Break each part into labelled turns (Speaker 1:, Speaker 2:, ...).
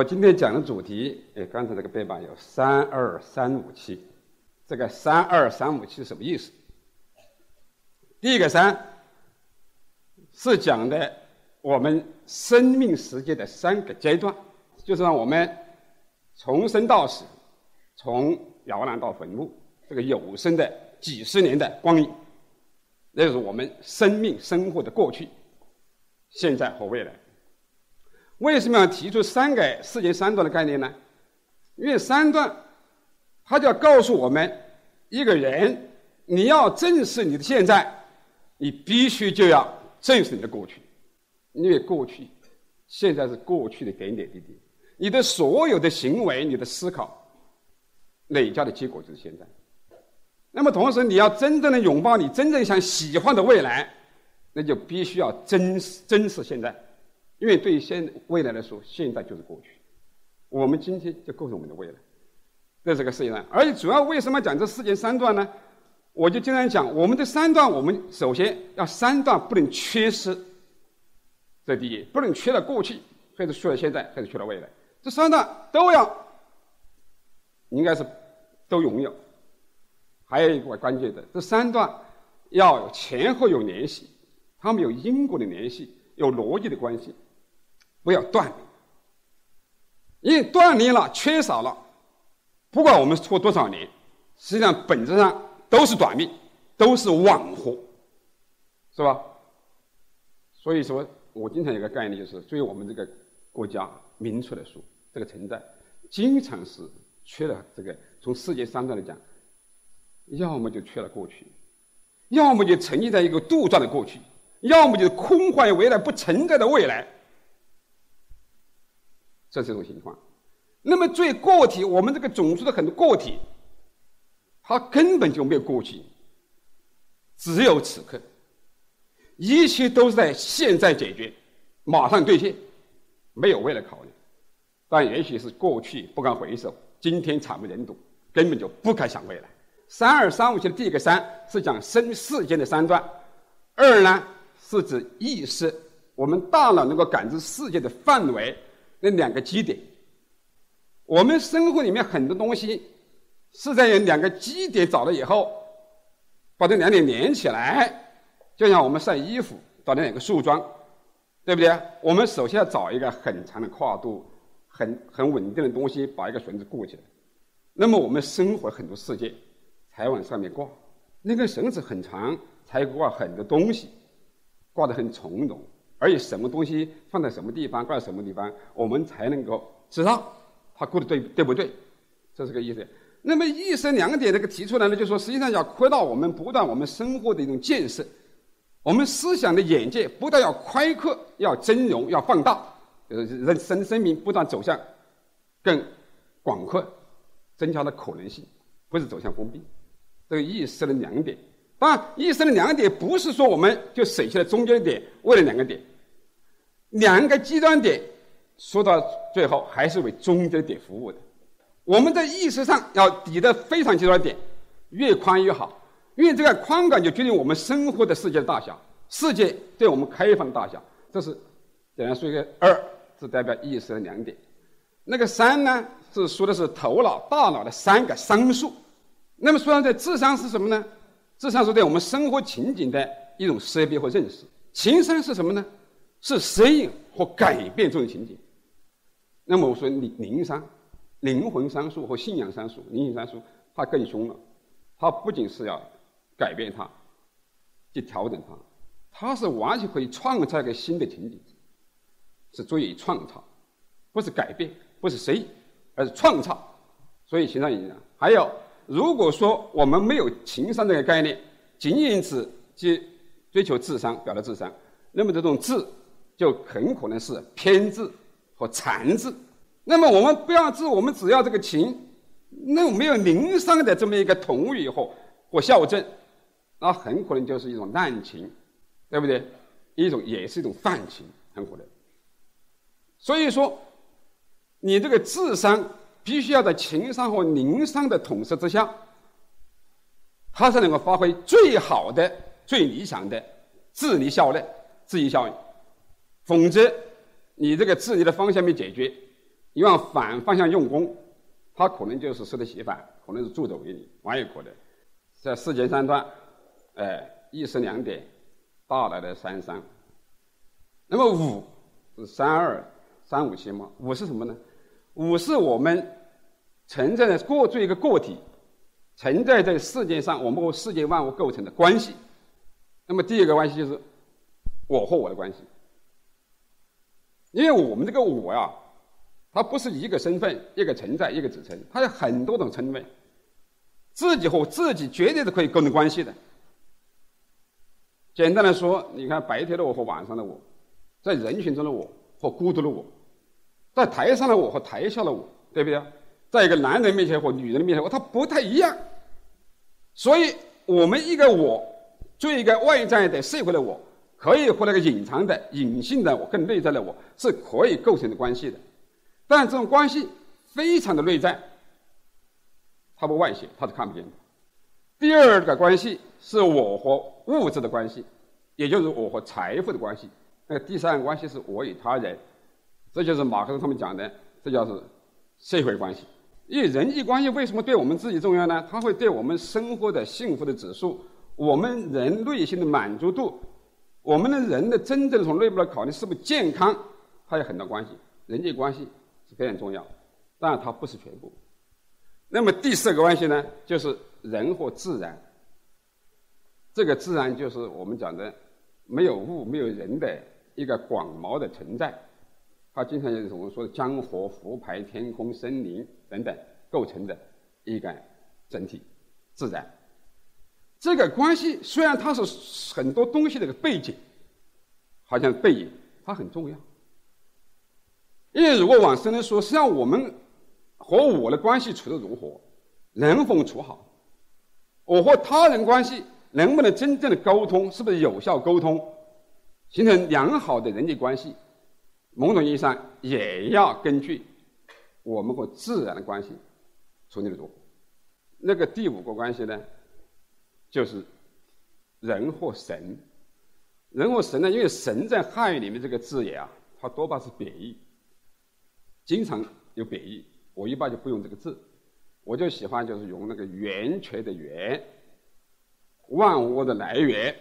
Speaker 1: 我今天讲的主题，哎，刚才那个背板有三二三五七，这个三二三五七是什么意思？第一个三是讲的我们生命时间的三个阶段，就是让我们从生到死，从摇篮到坟墓，这个有生的几十年的光阴，那就是我们生命生活的过去、现在和未来。为什么要提出三个时间三段的概念呢？因为三段，它就要告诉我们，一个人你要正视你的现在，你必须就要正视你的过去，因为过去、现在是过去的点点滴滴，你的所有的行为、你的思考，累加的结果就是现在。那么同时，你要真正的拥抱你真正想喜欢的未来，那就必须要珍视珍视现在。因为对于现未来来说，现在就是过去，我们今天就构成我们的未来，这是个世界上。而且主要为什么讲这世界三段呢？我就经常讲，我们的三段，我们首先要三段不能缺失，这第一，不能缺了过去，或者缺了现在，或者缺了未来，这三段都要，应该是都拥有。还有一个关键的，这三段要前后有联系，它们有因果的联系，有逻辑的关系。不要断因为断裂了、缺少了，不管我们活多少年，实际上本质上都是短命，都是枉活，是吧？所以说我经常有个概念，就是对于我们这个国家民族来说，这个存在经常是缺了这个。从世界三段来讲，要么就缺了过去，要么就沉浸在一个杜撰的过去，要么就是空幻未来不存在的未来。这是一种情况。那么，作为个体，我们这个种族的很多个体，他根本就没有过去，只有此刻，一切都是在现在解决，马上兑现，没有未来考虑。但也许是过去不敢回首，今天惨不忍睹，根本就不敢想未来。三二三五七的第一个三是讲生世间的三段，二呢是指意识，我们大脑能够感知世界的范围。那两个基点，我们生活里面很多东西是在有两个基点找了以后，把这两点连起来，就像我们晒衣服找那两个树桩，对不对？我们首先要找一个很长的跨度、很很稳定的东西，把一个绳子固起来。那么我们生活很多世界才往上面挂，那根绳子很长，才挂很多东西，挂得很从容。而且什么东西放在什么地方，挂在什么地方，我们才能够知道它过得对对不对？这是个意思。那么一生两点这个提出来呢，就说实际上要扩大我们不断我们生活的一种建设，我们思想的眼界不但要开阔，要增容，要放大，呃，人生生命不断走向更广阔，增加的可能性，不是走向封闭。这个意识的两点，当然，意识的两点不是说我们就舍弃了中间的点，为了两个点。两个极端点，说到最后还是为中间点服务的。我们在意识上要抵的非常极端点，越宽越好，因为这个宽感就决定我们生活的世界的大小，世界对我们开放大小。这是简单说一个二，是代表意识的两点。那个三呢，是说的是头脑、大脑的三个商数。那么说到这智商是什么呢？智商是对我们生活情景的一种识别或认识。情商是什么呢？是适应和改变这种情景。那么我说灵灵商、灵魂商数和信仰商数、灵性商数，它更凶了。它不仅是要改变它，去调整它，它是完全可以创造一个新的情景，是足以创造，不是改变，不是适应，而是创造。所以情商影响。还有，如果说我们没有情商这个概念，仅仅只去追求智商、表达智商，那么这种智。就很可能是偏执和残智。那么我们不要智，我们只要这个情，那没有灵商的这么一个同语或或校正，那很可能就是一种滥情，对不对？一种也是一种泛情，很可能。所以说，你这个智商必须要在情商和灵商的统摄之下，它才能够发挥最好的、最理想的智力效能、智力效应。否则，你这个治理的方向没解决，你往反方向用功，他可能就是适得其反，可能是助纣为虐，完也可能。在四节三段，哎，一时两点，大来的三三。那么五是三二三五七嘛？五是什么呢？五是我们存在的过做一个个体，存在在世界上，我们和世界万物构成的关系。那么第一个关系就是我和我的关系，因为我们这个我呀，它不是一个身份、一个存在、一个指称，它有很多种称谓。自己和自己绝对是可以构成关系的。简单来说，你看白天的我和晚上的我，在人群中的我和孤独的我，在台上的我和台下的我，对不对？在一个男人面前和女人的面前，我他不太一样。所以，我们一个我，做一个外在的社会的我，可以和那个隐藏的、隐性的我、更内在的我是可以构成的关系的。但这种关系非常的内在。它不外显，它是看不见的。第二个关系是我和物质的关系，也就是我和财富的关系。那第三个关系是我与他人，这就是马克思他们讲的，这叫是社会关系。因为人际关系为什么对我们自己重要呢？它会对我们生活的幸福的指数，我们人内心的满足度，我们的人的真正从内部来考虑是不是健康，它有很大关系。人际关系是非常重要，当然它不是全部。那么第四个关系呢，就是人和自然。这个自然就是我们讲的没有物、没有人的一个广袤的存在。它经常就是我们说的江河、湖泊、天空、森林等等构成的一个整体自然。这个关系虽然它是很多东西的一个背景，好像背影，它很重要。因为如果往深了说，实际上我们。和我的关系处得如何，能否处好？我和他人关系能不能真正的沟通？是不是有效沟通，形成良好的人际关系？某种意义上也要根据我们和自然的关系处理的如何。那个第五个关系呢，就是人和神。人和神呢，因为神在汉语里面这个字眼啊，它多半是贬义，经常有贬义。我一般就不用这个字，我就喜欢就是用那个源泉的源，万物的来源。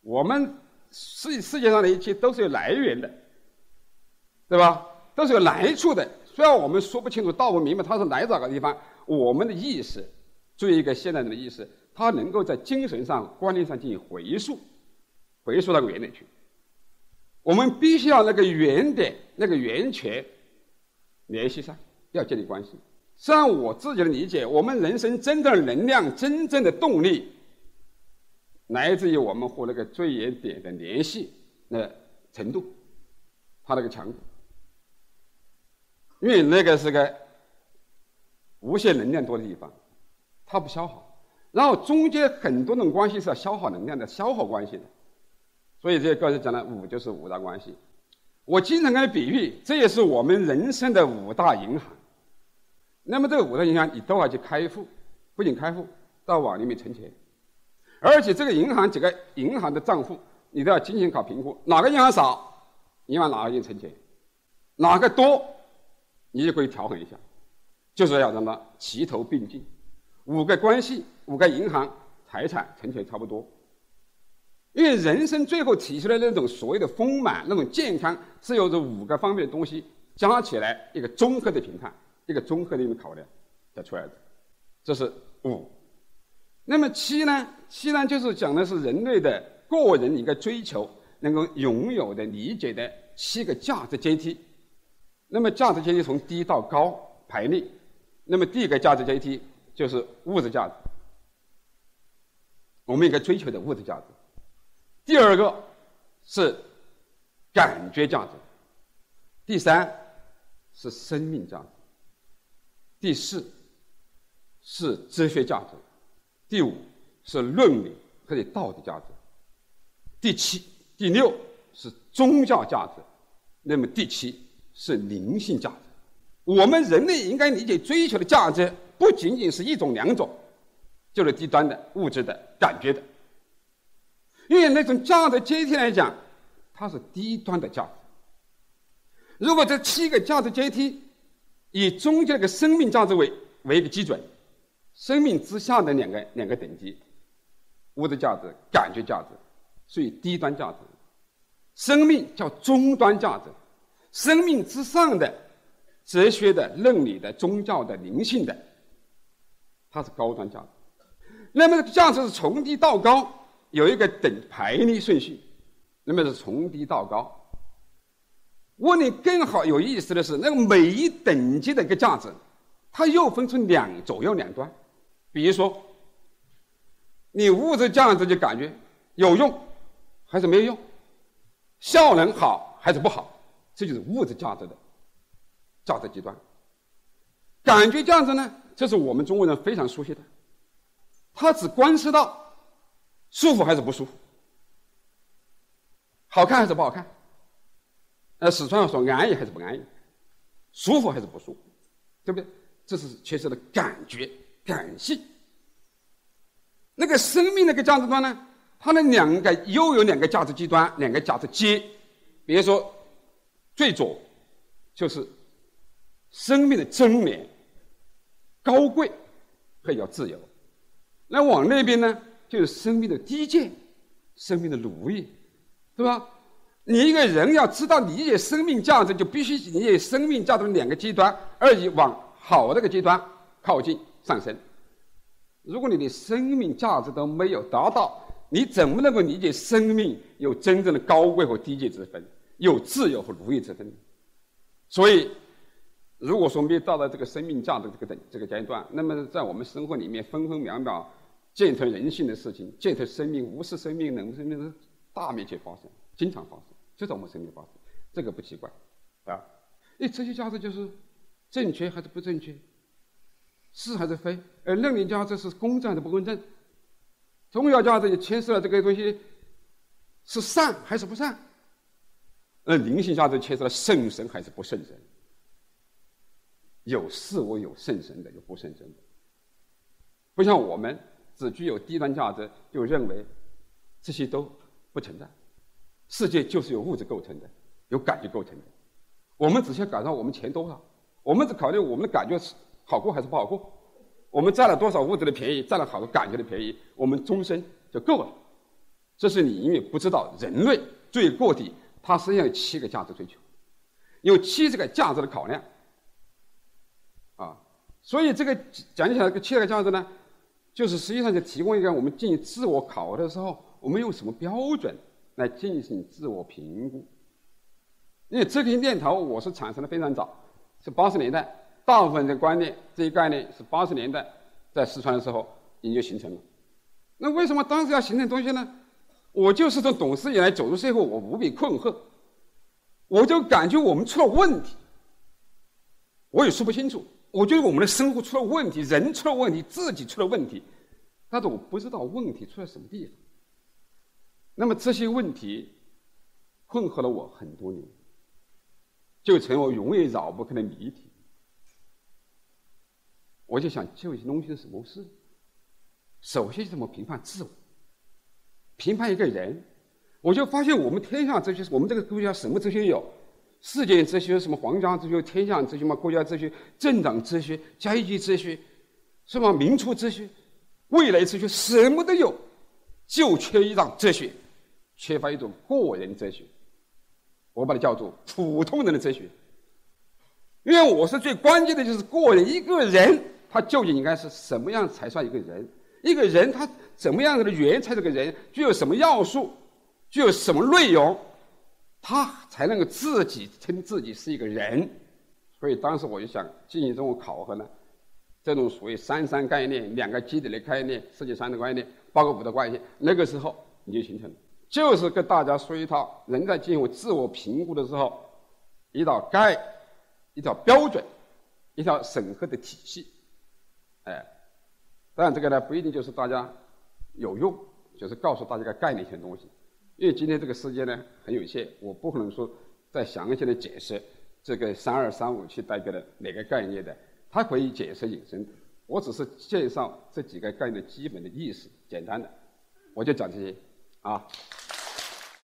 Speaker 1: 我们世世界上的一切都是有来源的，对吧？都是有来处的。虽然我们说不清楚、道不明白它是来自哪个地方，我们的意识作为一个现代人的意识，它能够在精神上、观念上进行回溯，回溯到原点去。我们必须要那个原点、那个源泉联系上。要建立关系。实际上，我自己的理解，我们人生真正的能量、真正的动力，来自于我们和那个最原点的联系的程度，它那个强度。因为那个是个无限能量多的地方，它不消耗。然后中间很多种关系是要消耗能量的，消耗关系的。所以这个才讲了五就是五大关系。我经常跟他比喻，这也是我们人生的五大银行。那么这个五大银行，你都要去开户，不仅开户，到网里面存钱，而且这个银行几个银行的账户，你都要进行搞评估，哪个银行少，你往哪个银行存钱，哪个多，你就可以调衡一下，就是要让它齐头并进，五个关系，五个银行，财产存钱差不多，因为人生最后提出来那种所谓的丰满，那种健康，是由这五个方面的东西加起来一个综合的评判。一个综合的一个考量得出来的，这是五。那么七呢？七呢，就是讲的是人类的个人一个追求能够拥有的、理解的七个价值阶梯。那么价值阶梯从低到高排列。那么第一个价值阶梯就是物质价值，我们应该追求的物质价值。第二个是感觉价值。第三是生命价值。第四是哲学价值，第五是伦理和道德价值，第七、第六是宗教价值，那么第七是灵性价值。我们人类应该理解追求的价值不仅仅是一种两种，就是低端的物质的感觉的，因为那种价值阶梯来讲，它是低端的价值，如果这七个价值阶梯以中间那个生命价值为为一个基准，生命之下的两个两个等级，物质价值、感觉价值，属于低端价值；生命叫中端价值，生命之上的哲学的、伦理的、宗教的、灵性的，它是高端价值。那么价值是从低到高，有一个等排列顺序。那么是从低到高。问你更好有意思的是，那个每一等级的一个价值，它又分出两左右两端。比如说，你物质价值就感觉有用还是没有用，效能好还是不好，这就是物质价值的价值极端。感觉价值呢，这是我们中国人非常熟悉的，它只关系到舒服还是不舒服。好看还是不好看？呃，四川话说安逸还是不安逸？舒服还是不舒服？对不对？这是缺失的感觉、感性。那个生命那个价值观呢？它的两个又有两个价值极端，两个价值阶。比如说，最左就是生命的尊严、高贵和要自由；那往那边呢，就是生命的低贱、生命的奴役。对吧？你一个人要知道理解生命价值，就必须理解生命价值的两个极端，而以往好这个极端靠近上升。如果你的生命价值都没有达到，你怎么能够理解生命有真正的高贵和低贱之分，有自由和奴役之分？所以，如果说没到了这个生命价值这个等这个阶段，那么在我们生活里面分分秒秒践踏人性的事情，践踏生命、无视生命、冷生命。大面积发生，经常发生，就在我们身边发生，这个不奇怪，啊，那，这些价值就是正确还是不正确，是还是非？而伦理价值是公正还是不公正？宗教价值也牵涉了这个东西是善还是不善？而灵性价值牵涉了圣神还是不圣神？有事物有圣神的，有不圣神的，不像我们只具有低端价值，就认为这些都。不存在，世界就是由物质构成的，由感觉构成的。我们只需要感受我们钱多少，我们只考虑我们的感觉是好过还是不好过。我们占了多少物质的便宜，占了好多感觉的便宜，我们终身就够了。这是你因为不知道人类作为个体，它实际上有七个价值追求，有七十个价值的考量。所以这个讲起来，这七个价值呢，就是实际上就提供一个我们进行自我考核的时候。我们用什么标准来进行自我评估？因为这个念头我是产生的非常早，是八十年代，大部分的观念这一概念是八十年代在四川的时候已经形成了。那为什么当时要形成东西呢？我就是从懂事以来走入社会，我无比困惑，我就感觉我们出了问题，我也说不清楚。我觉得我们的生活出了问题，人出了问题，自己出了问题，但是我不知道问题出在什么地方。那么这些问题困惑了我很多年，就成为永远绕不开的谜题。我就想这些东西是什么事？首先怎么评判自我？评判一个人，我就发现我们天下哲学，我们这个国家什么哲学有？世界哲学、什么皇家哲学、天下哲学嘛？国家哲学、政党哲学、阶级哲学，什么民族哲学、未来哲学，什么都有，就缺一张哲学。缺乏一种个人哲学，我把它叫做普通人的哲学。因为我是最关键的，就是个人一个人，他究竟应该是什么样才算一个人？一个人他怎么样的缘才是个人？具有什么要素？具有什么内容？他才能够自己称自己是一个人？所以当时我就想进行这种考核呢，这种所谓三三概念、两个基底的概念、世界三的概念、八个五的概念，那个时候你就形成了。就是跟大家说一套，人在进行自我评估的时候，一道概，一条标准，一条审核的体系，哎，当然这个呢不一定就是大家有用，就是告诉大家个概念性的东西，因为今天这个时间呢很有限，我不可能说再详细的解释这个三二三五七代表的哪个概念的，它可以解释引申，我只是介绍这几个概念基本的意思，简单的，我就讲这些。啊。